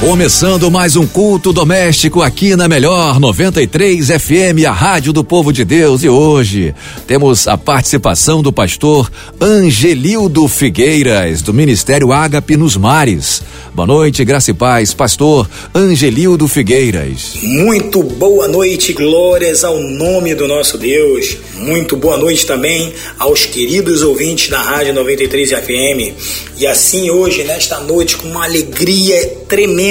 Começando mais um culto doméstico aqui na Melhor 93 FM, a Rádio do Povo de Deus. E hoje temos a participação do pastor Angelildo Figueiras, do Ministério Ágape nos Mares. Boa noite, graça e paz, pastor Angelildo Figueiras. Muito boa noite, glórias ao nome do nosso Deus. Muito boa noite também aos queridos ouvintes da Rádio 93 FM. E assim hoje, nesta noite, com uma alegria tremenda,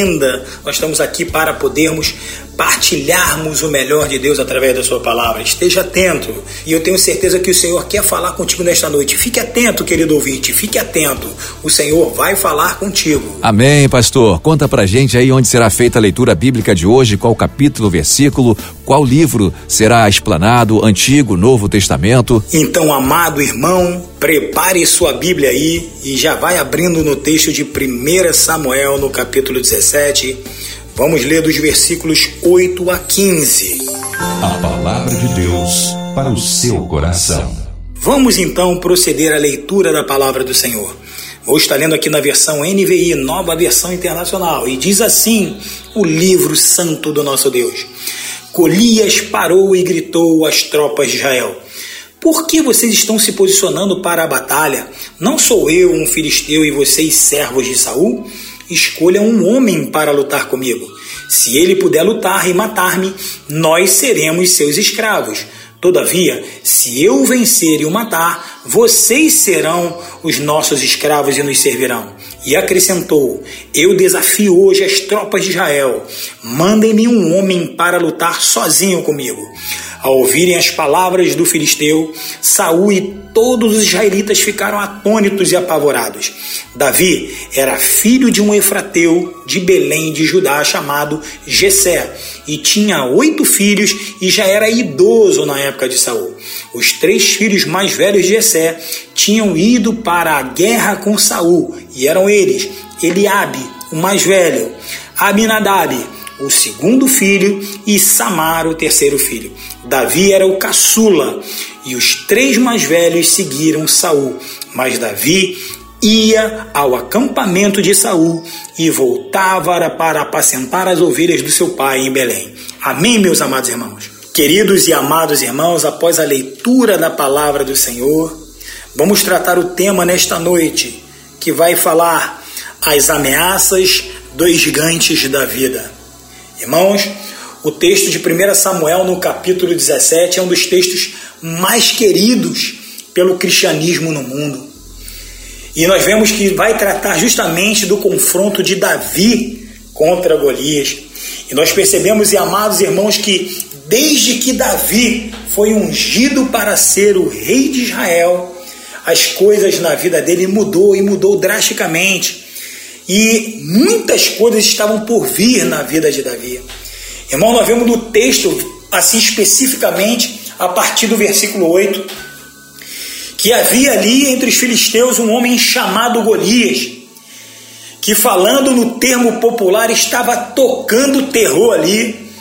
nós estamos aqui para podermos partilharmos o melhor de Deus através da sua palavra. Esteja atento. E eu tenho certeza que o Senhor quer falar contigo nesta noite. Fique atento, querido ouvinte, fique atento. O Senhor vai falar contigo. Amém, pastor. Conta pra gente aí onde será feita a leitura bíblica de hoje, qual capítulo, versículo, qual livro será explanado, Antigo, Novo Testamento. Então, amado irmão, prepare sua Bíblia aí e já vai abrindo no texto de 1 Samuel, no capítulo 17 Vamos ler dos versículos 8 a 15. A palavra de Deus para o seu coração. Vamos então proceder à leitura da palavra do Senhor. Vou estar lendo aqui na versão NVI, nova versão internacional, e diz assim: o livro santo do nosso Deus. Golias parou e gritou às tropas de Israel: Por que vocês estão se posicionando para a batalha? Não sou eu um filisteu e vocês servos de Saul? Escolha um homem para lutar comigo. Se ele puder lutar e matar-me, nós seremos seus escravos. Todavia, se eu vencer e o matar, vocês serão os nossos escravos e nos servirão. E acrescentou: Eu desafio hoje as tropas de Israel. Mandem-me um homem para lutar sozinho comigo. Ao ouvirem as palavras do filisteu, Saul e todos os israelitas ficaram atônitos e apavorados. Davi era filho de um efrateu de Belém de Judá chamado Jessé e tinha oito filhos e já era idoso na época de Saul. Os três filhos mais velhos de Jessé tinham ido para a guerra com Saul e eram eles Eliabe, o mais velho, Aminadab, o segundo filho, e Samar, o terceiro filho. Davi era o caçula, e os três mais velhos seguiram Saul. Mas Davi ia ao acampamento de Saul e voltava para apacentar as ovelhas do seu pai em Belém. Amém, meus amados irmãos. Queridos e amados irmãos, após a leitura da palavra do Senhor, vamos tratar o tema nesta noite, que vai falar as ameaças dos gigantes da vida. Irmãos, o texto de 1 Samuel, no capítulo 17, é um dos textos mais queridos pelo cristianismo no mundo. E nós vemos que vai tratar justamente do confronto de Davi contra Golias. E nós percebemos, e amados irmãos, que desde que Davi foi ungido para ser o rei de Israel, as coisas na vida dele mudou e mudou drasticamente. E muitas coisas estavam por vir na vida de Davi. Irmão, nós vemos no texto, assim especificamente, a partir do versículo 8, que havia ali entre os filisteus um homem chamado Golias, que falando no termo popular estava tocando terror ali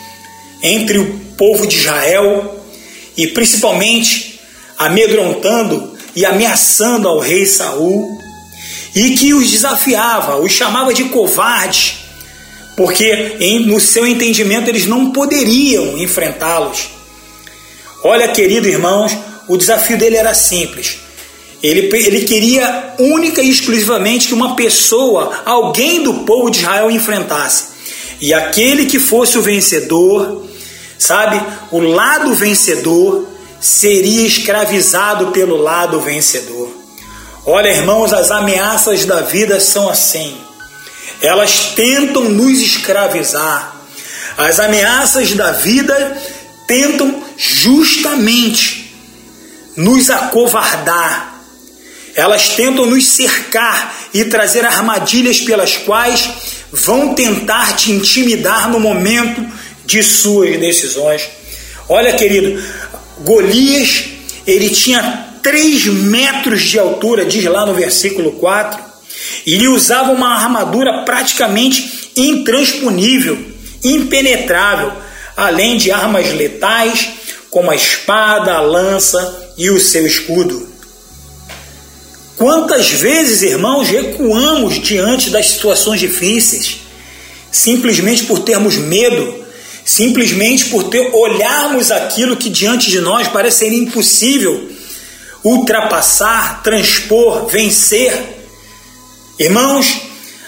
entre o povo de Israel e principalmente amedrontando e ameaçando ao rei Saul e que os desafiava, os chamava de covardes, porque em, no seu entendimento eles não poderiam enfrentá-los. Olha, querido irmãos, o desafio dele era simples. Ele, ele queria única e exclusivamente que uma pessoa, alguém do povo de Israel, enfrentasse. E aquele que fosse o vencedor, sabe, o lado vencedor, seria escravizado pelo lado vencedor. Olha, irmãos, as ameaças da vida são assim. Elas tentam nos escravizar. As ameaças da vida tentam justamente nos acovardar. Elas tentam nos cercar e trazer armadilhas pelas quais vão tentar te intimidar no momento de suas decisões. Olha, querido, Golias, ele tinha 3 metros de altura, diz lá no versículo 4, e ele usava uma armadura praticamente intransponível, impenetrável. além de armas letais, como a espada, a lança e o seu escudo. Quantas vezes, irmãos, recuamos diante das situações difíceis, simplesmente por termos medo, simplesmente por ter, olharmos aquilo que diante de nós parece ser impossível ultrapassar, transpor, vencer. Irmãos,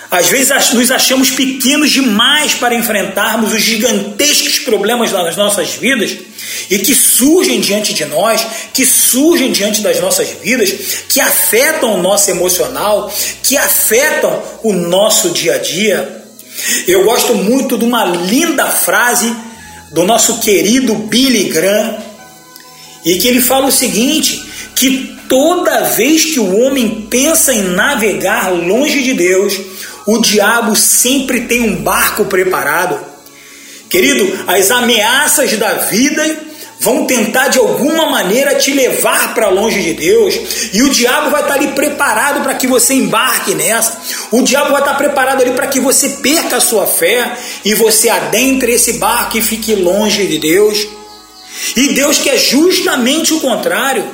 às vezes nos achamos pequenos demais para enfrentarmos os gigantescos problemas das nossas vidas e que surgem diante de nós, que surgem diante das nossas vidas, que afetam o nosso emocional, que afetam o nosso dia a dia. Eu gosto muito de uma linda frase do nosso querido Billy Graham, e que ele fala o seguinte: que toda vez que o homem pensa em navegar longe de Deus, o diabo sempre tem um barco preparado. Querido, as ameaças da vida vão tentar de alguma maneira te levar para longe de Deus, e o diabo vai estar ali preparado para que você embarque nessa. O diabo vai estar preparado ali para que você perca a sua fé e você adentre esse barco e fique longe de Deus. E Deus quer justamente o contrário.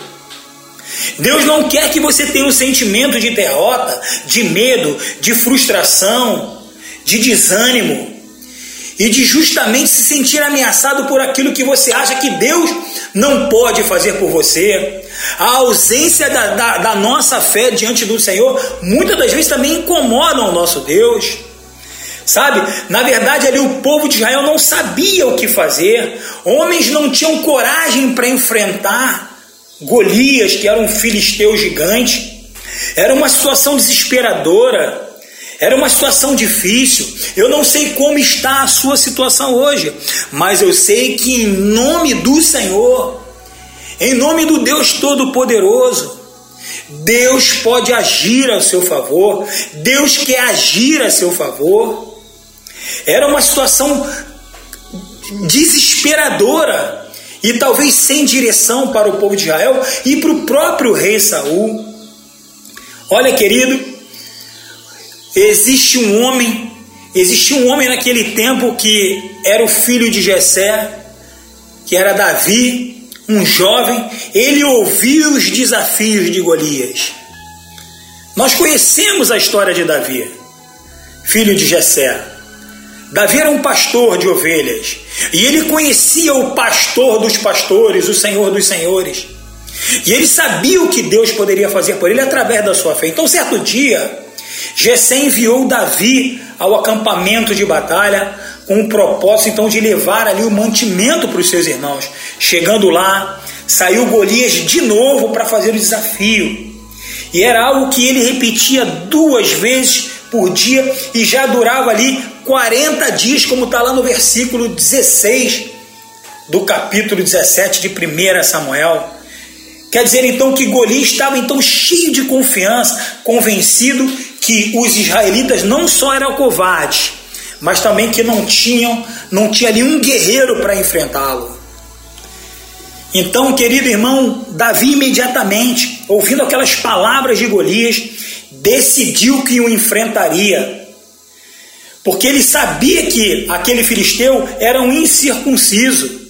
Deus não quer que você tenha um sentimento de derrota, de medo, de frustração, de desânimo e de justamente se sentir ameaçado por aquilo que você acha que Deus não pode fazer por você. A ausência da, da, da nossa fé diante do Senhor muitas das vezes também incomoda o nosso Deus. Sabe, na verdade ali o povo de Israel não sabia o que fazer, homens não tinham coragem para enfrentar Golias, que era um filisteu gigante. Era uma situação desesperadora. Era uma situação difícil. Eu não sei como está a sua situação hoje, mas eu sei que em nome do Senhor, em nome do Deus Todo-Poderoso, Deus pode agir a seu favor. Deus quer agir a seu favor. Era uma situação desesperadora e talvez sem direção para o povo de Israel e para o próprio rei Saul. Olha, querido, existe um homem, existe um homem naquele tempo que era o filho de Jessé, que era Davi, um jovem, ele ouviu os desafios de Golias. Nós conhecemos a história de Davi, filho de Jessé. Davi era um pastor de ovelhas e ele conhecia o pastor dos pastores, o Senhor dos senhores. E ele sabia o que Deus poderia fazer por ele através da sua fé. Então, certo dia, Jessé enviou Davi ao acampamento de batalha com o propósito então de levar ali o mantimento para os seus irmãos. Chegando lá, saiu Golias de novo para fazer o desafio. E era algo que ele repetia duas vezes por dia e já durava ali 40 dias, como está lá no versículo 16 do capítulo 17 de 1 Samuel. Quer dizer então que Golias estava então cheio de confiança, convencido que os israelitas não só eram covardes, mas também que não tinham, não tinha ali um guerreiro para enfrentá-lo. Então, querido irmão, Davi imediatamente, ouvindo aquelas palavras de Golias, decidiu que o enfrentaria porque ele sabia que aquele filisteu era um incircunciso.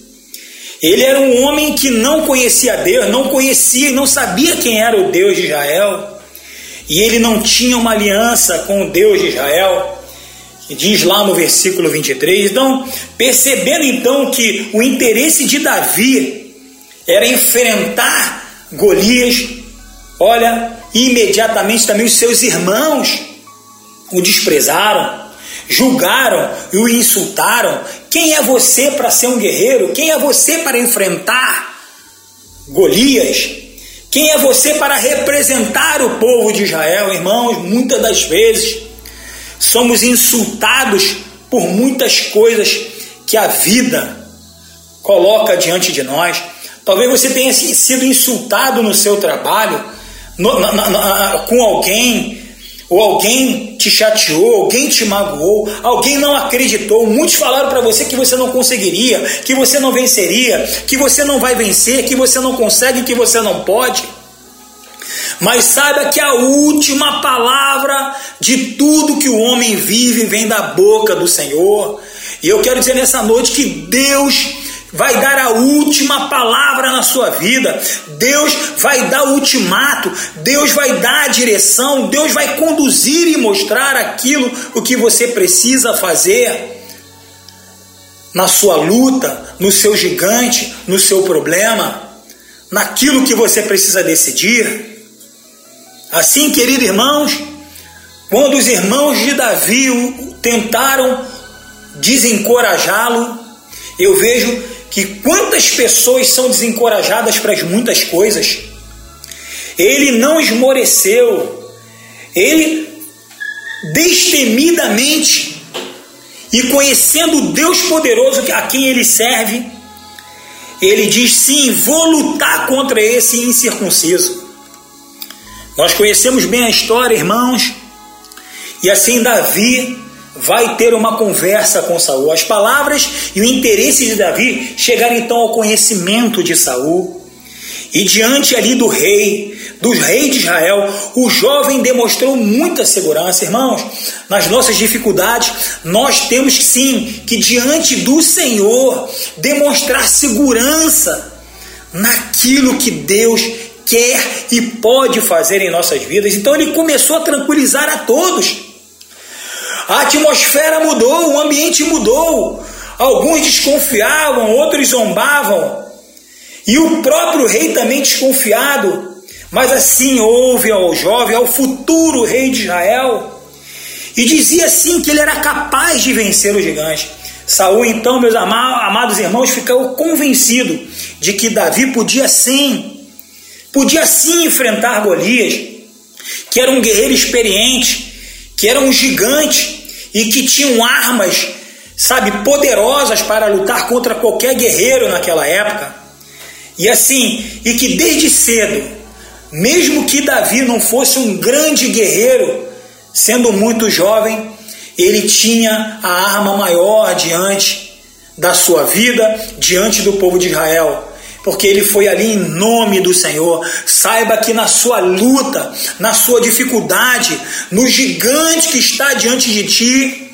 Ele era um homem que não conhecia Deus, não conhecia e não sabia quem era o Deus de Israel. E ele não tinha uma aliança com o Deus de Israel. Diz lá no versículo 23. Então, percebendo então que o interesse de Davi era enfrentar Golias, olha, imediatamente também os seus irmãos o desprezaram julgaram e o insultaram. Quem é você para ser um guerreiro? Quem é você para enfrentar Golias? Quem é você para representar o povo de Israel, irmãos? Muitas das vezes somos insultados por muitas coisas que a vida coloca diante de nós. Talvez você tenha sido insultado no seu trabalho, no, na, na, com alguém ou alguém te chateou, alguém te magoou, alguém não acreditou, muitos falaram para você que você não conseguiria, que você não venceria, que você não vai vencer, que você não consegue, que você não pode. Mas saiba que a última palavra de tudo que o homem vive vem da boca do Senhor. E eu quero dizer nessa noite que Deus vai dar a última palavra na sua vida, Deus vai dar o ultimato, Deus vai dar a direção, Deus vai conduzir e mostrar aquilo o que você precisa fazer na sua luta, no seu gigante, no seu problema, naquilo que você precisa decidir. Assim, queridos irmãos, quando os irmãos de Davi tentaram desencorajá-lo, eu vejo que quantas pessoas são desencorajadas para as muitas coisas. Ele não esmoreceu, ele destemidamente e conhecendo o Deus poderoso a quem ele serve, ele diz: sim, vou lutar contra esse incircunciso. Nós conhecemos bem a história, irmãos, e assim Davi vai ter uma conversa com Saul. As palavras e o interesse de Davi chegaram então ao conhecimento de Saul. E diante ali do rei, dos reis de Israel, o jovem demonstrou muita segurança, irmãos. Nas nossas dificuldades, nós temos sim que diante do Senhor demonstrar segurança naquilo que Deus quer e pode fazer em nossas vidas. Então ele começou a tranquilizar a todos. A atmosfera mudou, o ambiente mudou. Alguns desconfiavam, outros zombavam. E o próprio rei também desconfiado. Mas assim houve ao jovem, ao futuro rei de Israel. E dizia assim que ele era capaz de vencer o gigante. Saul, então, meus amados irmãos, ficou convencido de que Davi podia sim, podia sim enfrentar Golias, que era um guerreiro experiente, que era um gigante e que tinham armas, sabe, poderosas para lutar contra qualquer guerreiro naquela época. E assim, e que desde cedo, mesmo que Davi não fosse um grande guerreiro, sendo muito jovem, ele tinha a arma maior diante da sua vida, diante do povo de Israel porque ele foi ali em nome do Senhor. Saiba que na sua luta, na sua dificuldade, no gigante que está diante de ti,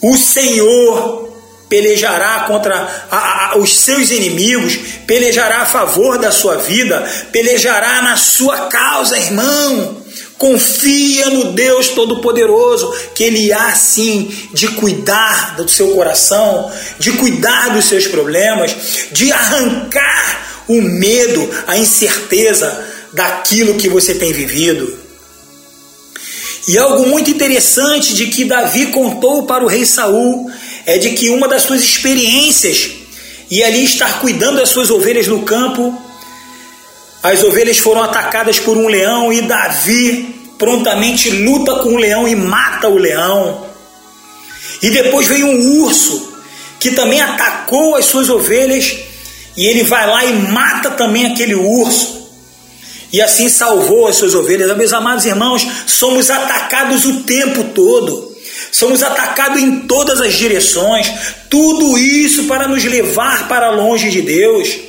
o Senhor pelejará contra a, a, os seus inimigos, pelejará a favor da sua vida, pelejará na sua causa, irmão. Confia no Deus Todo-Poderoso, que Ele há sim de cuidar do seu coração, de cuidar dos seus problemas, de arrancar o medo, a incerteza daquilo que você tem vivido. E algo muito interessante de que Davi contou para o rei Saul é de que uma das suas experiências e ali estar cuidando das suas ovelhas no campo as ovelhas foram atacadas por um leão e Davi prontamente luta com o leão e mata o leão. E depois veio um urso que também atacou as suas ovelhas e ele vai lá e mata também aquele urso. E assim salvou as suas ovelhas. Meus amados irmãos, somos atacados o tempo todo. Somos atacados em todas as direções. Tudo isso para nos levar para longe de Deus.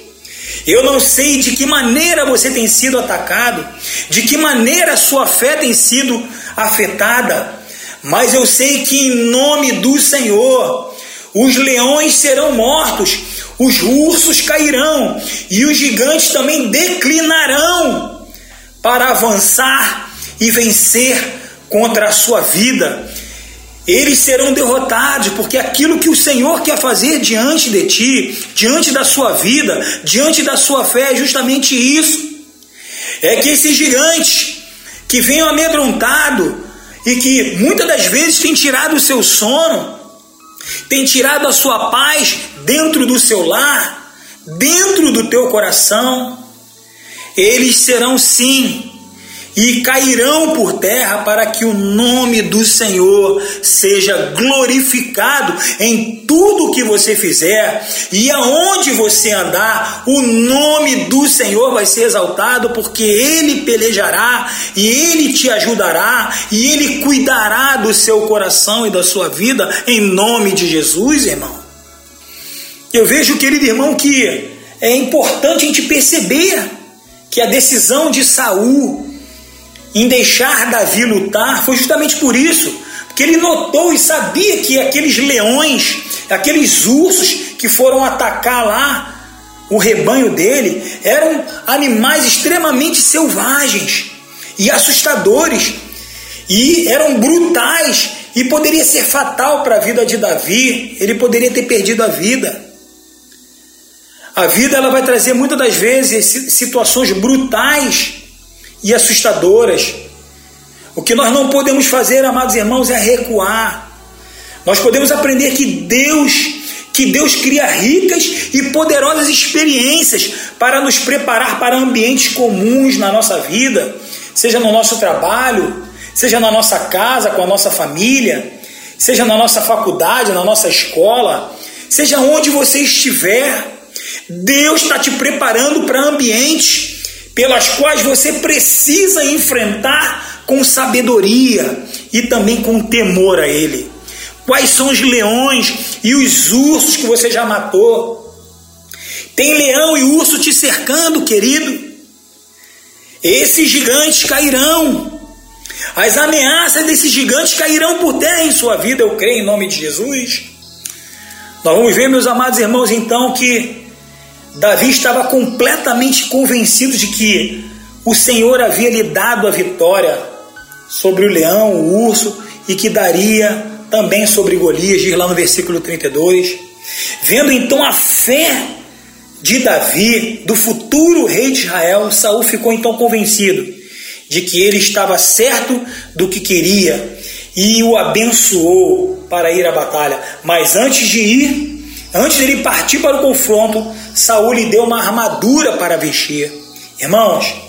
Eu não sei de que maneira você tem sido atacado, de que maneira sua fé tem sido afetada, mas eu sei que em nome do Senhor os leões serão mortos, os ursos cairão e os gigantes também declinarão para avançar e vencer contra a sua vida eles serão derrotados, porque aquilo que o Senhor quer fazer diante de ti, diante da sua vida, diante da sua fé, é justamente isso. É que esse gigante que vem amedrontado e que muitas das vezes tem tirado o seu sono, tem tirado a sua paz dentro do seu lar, dentro do teu coração, eles serão sim e cairão por terra para que o nome do Senhor seja glorificado em tudo que você fizer e aonde você andar, o nome do Senhor vai ser exaltado, porque Ele pelejará e Ele te ajudará e Ele cuidará do seu coração e da sua vida em nome de Jesus, irmão. Eu vejo, querido irmão, que é importante a gente perceber que a decisão de Saul em deixar Davi lutar foi justamente por isso, que ele notou e sabia que aqueles leões, aqueles ursos que foram atacar lá o rebanho dele, eram animais extremamente selvagens e assustadores, e eram brutais, e poderia ser fatal para a vida de Davi, ele poderia ter perdido a vida. A vida ela vai trazer muitas das vezes situações brutais e assustadoras. O que nós não podemos fazer, amados irmãos, é recuar. Nós podemos aprender que Deus, que Deus cria ricas e poderosas experiências para nos preparar para ambientes comuns na nossa vida, seja no nosso trabalho, seja na nossa casa, com a nossa família, seja na nossa faculdade, na nossa escola, seja onde você estiver. Deus está te preparando para ambientes pelas quais você precisa enfrentar com sabedoria e também com temor a Ele. Quais são os leões e os ursos que você já matou? Tem leão e urso te cercando, querido. Esses gigantes cairão. As ameaças desses gigantes cairão por terra em sua vida, eu creio em nome de Jesus. Nós vamos ver, meus amados irmãos, então, que Davi estava completamente convencido de que o Senhor havia lhe dado a vitória sobre o leão, o urso, e que daria também sobre Golias, diz lá no versículo 32. Vendo então a fé de Davi, do futuro rei de Israel, Saul ficou então convencido de que ele estava certo do que queria e o abençoou para ir à batalha. Mas antes de ir, antes dele partir para o confronto, Saul lhe deu uma armadura para vestir. Irmãos,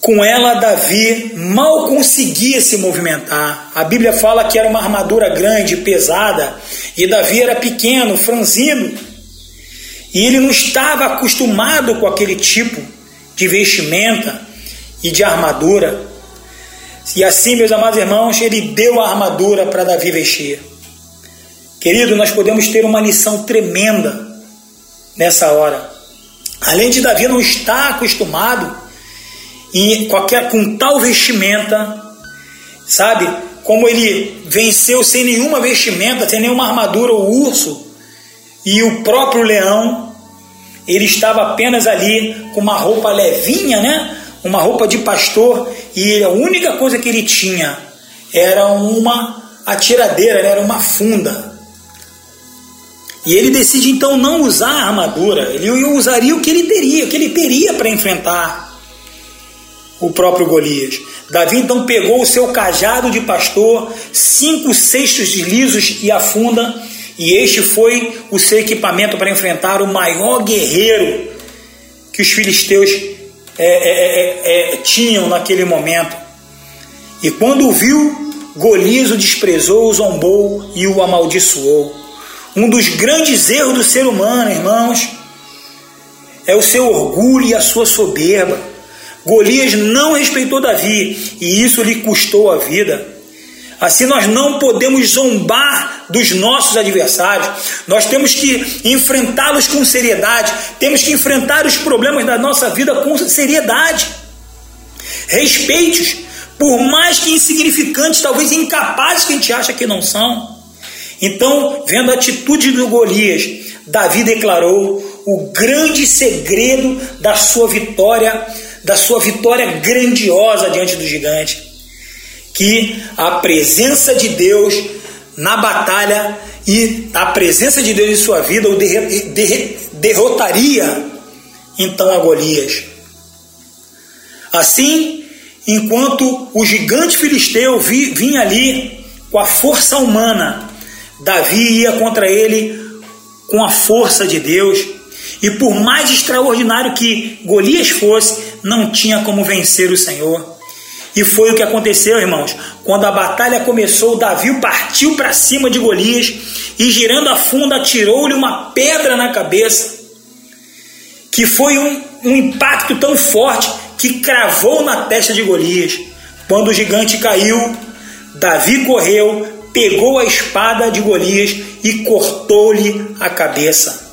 com ela Davi mal conseguia se movimentar. A Bíblia fala que era uma armadura grande, pesada, e Davi era pequeno, franzino. E ele não estava acostumado com aquele tipo de vestimenta e de armadura. E assim, meus amados irmãos, ele deu a armadura para Davi vestir. Querido, nós podemos ter uma lição tremenda nessa hora. Além de Davi não estar acostumado em qualquer com tal vestimenta, sabe? Como ele venceu sem nenhuma vestimenta, sem nenhuma armadura, o urso e o próprio leão, ele estava apenas ali com uma roupa levinha, né? Uma roupa de pastor e a única coisa que ele tinha era uma atiradeira, né? era uma funda. E ele decide então não usar a armadura, ele usaria o que ele teria, o que ele teria para enfrentar o próprio Golias. Davi então pegou o seu cajado de pastor, cinco cestos de lisos e afunda, e este foi o seu equipamento para enfrentar o maior guerreiro que os filisteus é, é, é, é tinham naquele momento. E quando o viu, Golias o desprezou, o zombou e o amaldiçoou. Um dos grandes erros do ser humano, irmãos, é o seu orgulho e a sua soberba. Golias não respeitou Davi e isso lhe custou a vida. Assim nós não podemos zombar dos nossos adversários. Nós temos que enfrentá-los com seriedade. Temos que enfrentar os problemas da nossa vida com seriedade. Respeite-os, por mais que insignificantes, talvez incapazes que a gente acha que não são. Então, vendo a atitude do Golias, Davi declarou o grande segredo da sua vitória, da sua vitória grandiosa diante do gigante, que a presença de Deus na batalha e a presença de Deus em sua vida o derrotaria então a Golias. Assim, enquanto o gigante filisteu vinha ali com a força humana Davi ia contra ele com a força de Deus, e por mais extraordinário que Golias fosse, não tinha como vencer o Senhor. E foi o que aconteceu, irmãos. Quando a batalha começou, Davi partiu para cima de Golias e, girando a funda, atirou-lhe uma pedra na cabeça, que foi um, um impacto tão forte que cravou na testa de Golias. Quando o gigante caiu, Davi correu, pegou a espada de Golias e cortou-lhe a cabeça.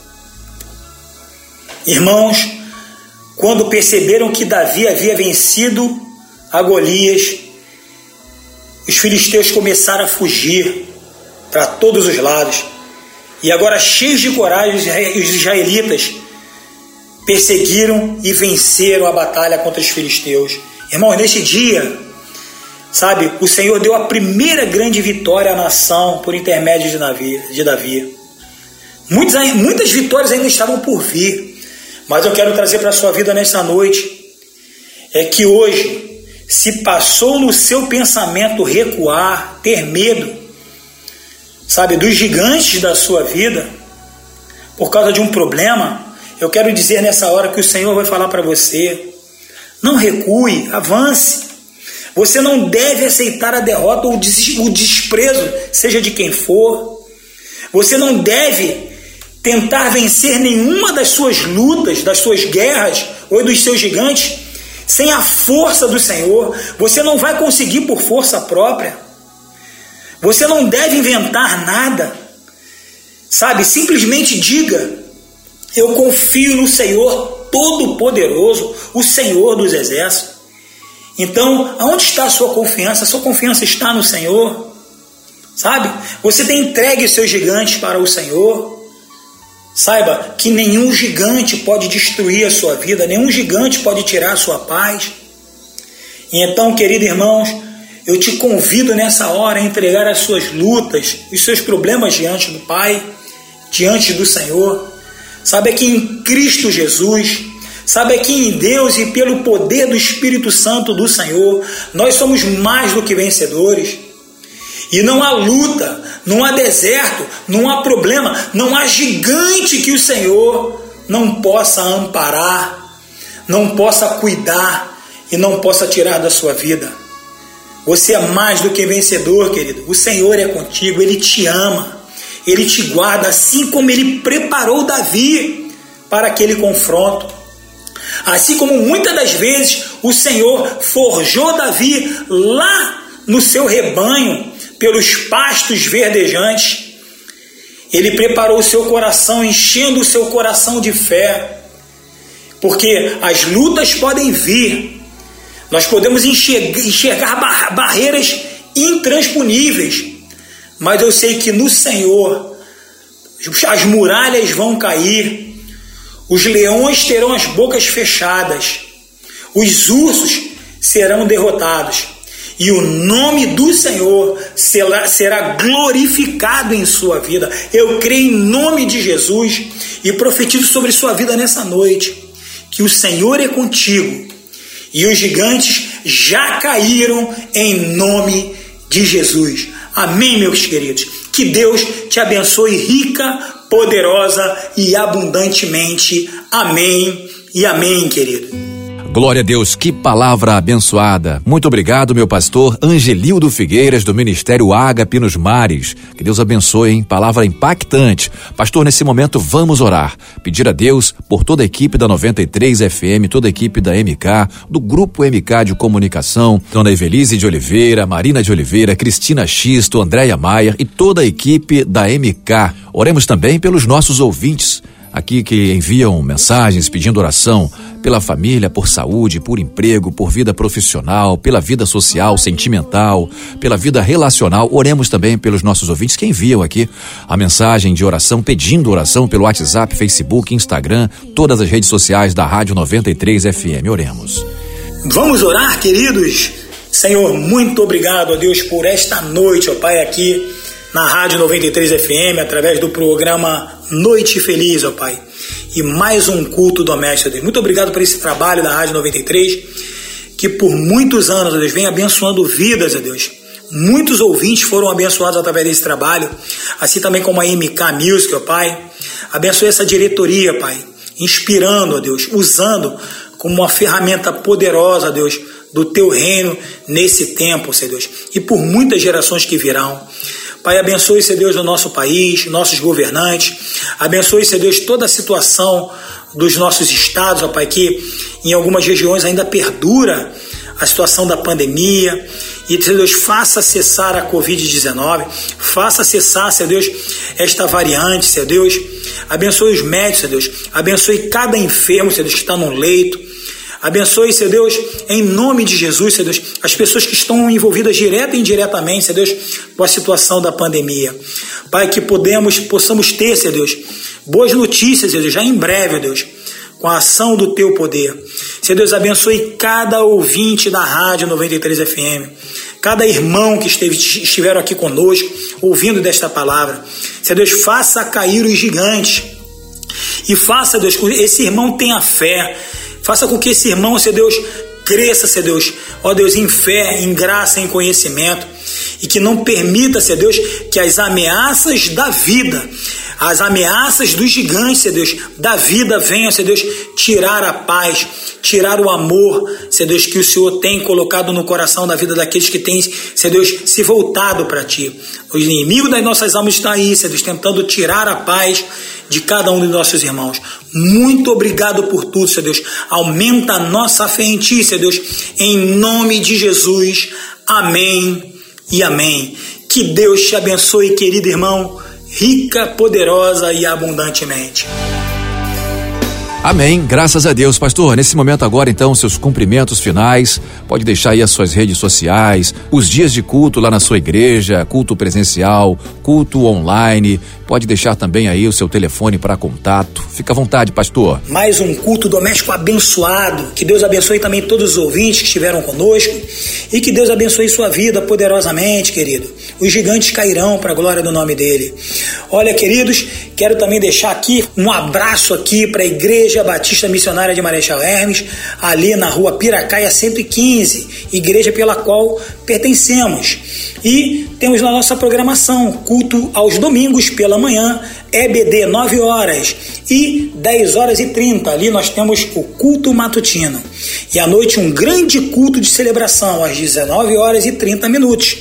Irmãos, quando perceberam que Davi havia vencido a Golias, os filisteus começaram a fugir para todos os lados. E agora, cheios de coragem, os israelitas perseguiram e venceram a batalha contra os filisteus. Irmão, neste dia, sabe, o Senhor deu a primeira grande vitória à nação por intermédio de Davi. De Davi. Muitas, muitas vitórias ainda estavam por vir, mas eu quero trazer para a sua vida nessa noite é que hoje, se passou no seu pensamento recuar, ter medo, sabe, dos gigantes da sua vida, por causa de um problema, eu quero dizer nessa hora que o Senhor vai falar para você: não recue, avance. Você não deve aceitar a derrota ou o desprezo, seja de quem for. Você não deve tentar vencer nenhuma das suas lutas, das suas guerras ou dos seus gigantes sem a força do Senhor. Você não vai conseguir por força própria. Você não deve inventar nada. Sabe, simplesmente diga: Eu confio no Senhor Todo-Poderoso, o Senhor dos Exércitos. Então, aonde está a sua confiança? A sua confiança está no Senhor. Sabe? Você tem entregue os seus gigantes para o Senhor. Saiba que nenhum gigante pode destruir a sua vida, nenhum gigante pode tirar a sua paz. E então, queridos irmãos, eu te convido nessa hora a entregar as suas lutas, os seus problemas diante do Pai, diante do Senhor. Sabe que em Cristo Jesus Sabe que em Deus e pelo poder do Espírito Santo do Senhor, nós somos mais do que vencedores. E não há luta, não há deserto, não há problema, não há gigante que o Senhor não possa amparar, não possa cuidar e não possa tirar da sua vida. Você é mais do que vencedor, querido. O Senhor é contigo, Ele te ama, Ele te guarda, assim como Ele preparou Davi para aquele confronto. Assim como muitas das vezes o Senhor forjou Davi lá no seu rebanho, pelos pastos verdejantes, ele preparou o seu coração, enchendo o seu coração de fé, porque as lutas podem vir, nós podemos enxergar, barreiras intransponíveis, mas eu sei que no Senhor as muralhas vão cair, os leões terão as bocas fechadas, os ursos serão derrotados, e o nome do Senhor será, glorificado em sua vida. Eu creio em nome de Jesus e profetizo sobre sua vida nessa noite que o Senhor é contigo e os gigantes já caíram em nome de Jesus. Amém, meus queridos. Que Deus te abençoe rica, poderosa e abundantemente. Amém e amém, querido. Glória a Deus, que palavra abençoada. Muito obrigado, meu pastor Angelildo Figueiras, do Ministério Ágape nos Mares. Que Deus abençoe, hein? Palavra impactante. Pastor, nesse momento vamos orar. Pedir a Deus por toda a equipe da 93 FM, toda a equipe da MK, do Grupo MK de Comunicação, Dona Evelise de Oliveira, Marina de Oliveira, Cristina Xisto, Andréia Maier e toda a equipe da MK. Oremos também pelos nossos ouvintes aqui que enviam mensagens pedindo oração pela família, por saúde, por emprego, por vida profissional, pela vida social, sentimental, pela vida relacional. Oremos também pelos nossos ouvintes que enviam aqui a mensagem de oração, pedindo oração pelo WhatsApp, Facebook, Instagram, todas as redes sociais da Rádio 93 FM. Oremos. Vamos orar, queridos. Senhor, muito obrigado a Deus por esta noite, ó Pai, aqui na Rádio 93 FM, através do programa Noite Feliz, ó Pai. E mais um culto doméstico, Deus. Muito obrigado por esse trabalho da Rádio 93, que por muitos anos, Deus, vem abençoando vidas, ó Deus. Muitos ouvintes foram abençoados através desse trabalho, assim também como a MK Music, ó Pai. Abençoe essa diretoria, Pai, inspirando, ó Deus, usando como uma ferramenta poderosa, Deus, do teu reino nesse tempo, Senhor Deus, e por muitas gerações que virão. Pai, abençoe, Senhor Deus, o nosso país, nossos governantes. Abençoe, Senhor Deus, toda a situação dos nossos estados, ó Pai, que em algumas regiões ainda perdura a situação da pandemia. E, Senhor Deus, faça cessar a Covid-19, faça cessar, Senhor Deus, esta variante, Senhor Deus. Abençoe os médicos, Senhor Deus. Abençoe cada enfermo, Senhor Deus, que está no leito. Abençoe, Senhor Deus, em nome de Jesus, Senhor Deus, as pessoas que estão envolvidas direta e indiretamente, Senhor Deus, com a situação da pandemia. Pai, que podemos, possamos ter, Senhor Deus, boas notícias, Senhor Deus, já em breve, Deus, com a ação do teu poder. Senhor Deus, abençoe cada ouvinte da Rádio 93 FM, cada irmão que esteve, estiveram aqui conosco, ouvindo desta palavra. Senhor Deus, faça cair os gigantes e faça, Deus, que esse irmão tenha fé, faça com que esse irmão, Senhor Deus, cresça, Senhor Deus, ó Deus, em fé, em graça, em conhecimento, e que não permita, Senhor Deus, que as ameaças da vida, as ameaças dos gigantes, Senhor Deus, da vida venham, Senhor Deus, tirar a paz, tirar o amor, Senhor Deus, que o Senhor tem colocado no coração da vida daqueles que têm, Senhor Deus, se voltado para Ti. O inimigo das nossas almas está aí, Senhor Deus, tentando tirar a paz de cada um de nossos irmãos. Muito obrigado por tudo, Senhor Deus. Aumenta a nossa fé em Ti, Senhor Deus, em nome de Jesus. Amém e amém. Que Deus te abençoe, querido irmão, rica, poderosa e abundantemente. Amém. Graças a Deus, pastor. Nesse momento agora, então, seus cumprimentos finais. Pode deixar aí as suas redes sociais, os dias de culto lá na sua igreja, culto presencial, culto online. Pode deixar também aí o seu telefone para contato. Fica à vontade, pastor. Mais um culto doméstico abençoado. Que Deus abençoe também todos os ouvintes que estiveram conosco e que Deus abençoe sua vida poderosamente, querido. Os gigantes cairão para a glória do nome dele. Olha, queridos, quero também deixar aqui um abraço aqui para a Igreja Batista Missionária de Marechal Hermes, ali na rua Piracaia 115, igreja pela qual pertencemos. E temos na nossa programação culto aos domingos pela manhã, EBD 9 horas e 10 horas e 30. Ali nós temos o culto matutino. E à noite um grande culto de celebração às 19 horas e 30 minutos.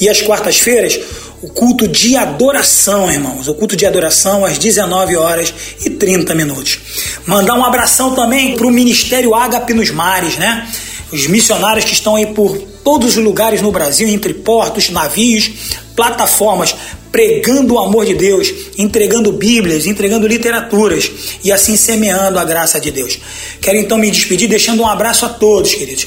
E às quartas-feiras o culto de adoração, irmãos. O culto de adoração às 19 horas e 30 minutos. Mandar um abração também para o Ministério Ágape nos Mares, né? Os missionários que estão aí por todos os lugares no Brasil, entre portos, navios, plataformas, pregando o amor de Deus, entregando Bíblias, entregando literaturas e assim semeando a graça de Deus. Quero então me despedir deixando um abraço a todos, queridos.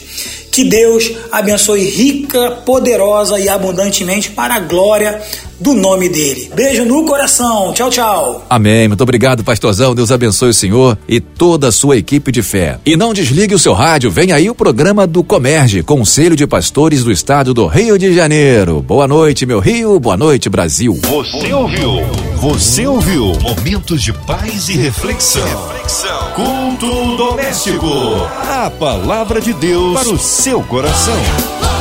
Que Deus abençoe rica, poderosa e abundantemente para a glória do nome dele. Beijo no coração. Tchau, tchau. Amém. Muito obrigado, pastorzão. Deus abençoe o senhor e toda a sua equipe de fé. E não desligue o seu rádio. Vem aí o programa do Comerge, Conselho de Pastores do Estado do Rio de Janeiro. Boa noite, meu Rio. Boa noite, Brasil. Você ouviu? Você ouviu? Momentos de paz e reflexão. reflexão. Culto doméstico. A palavra de Deus para o seu coração.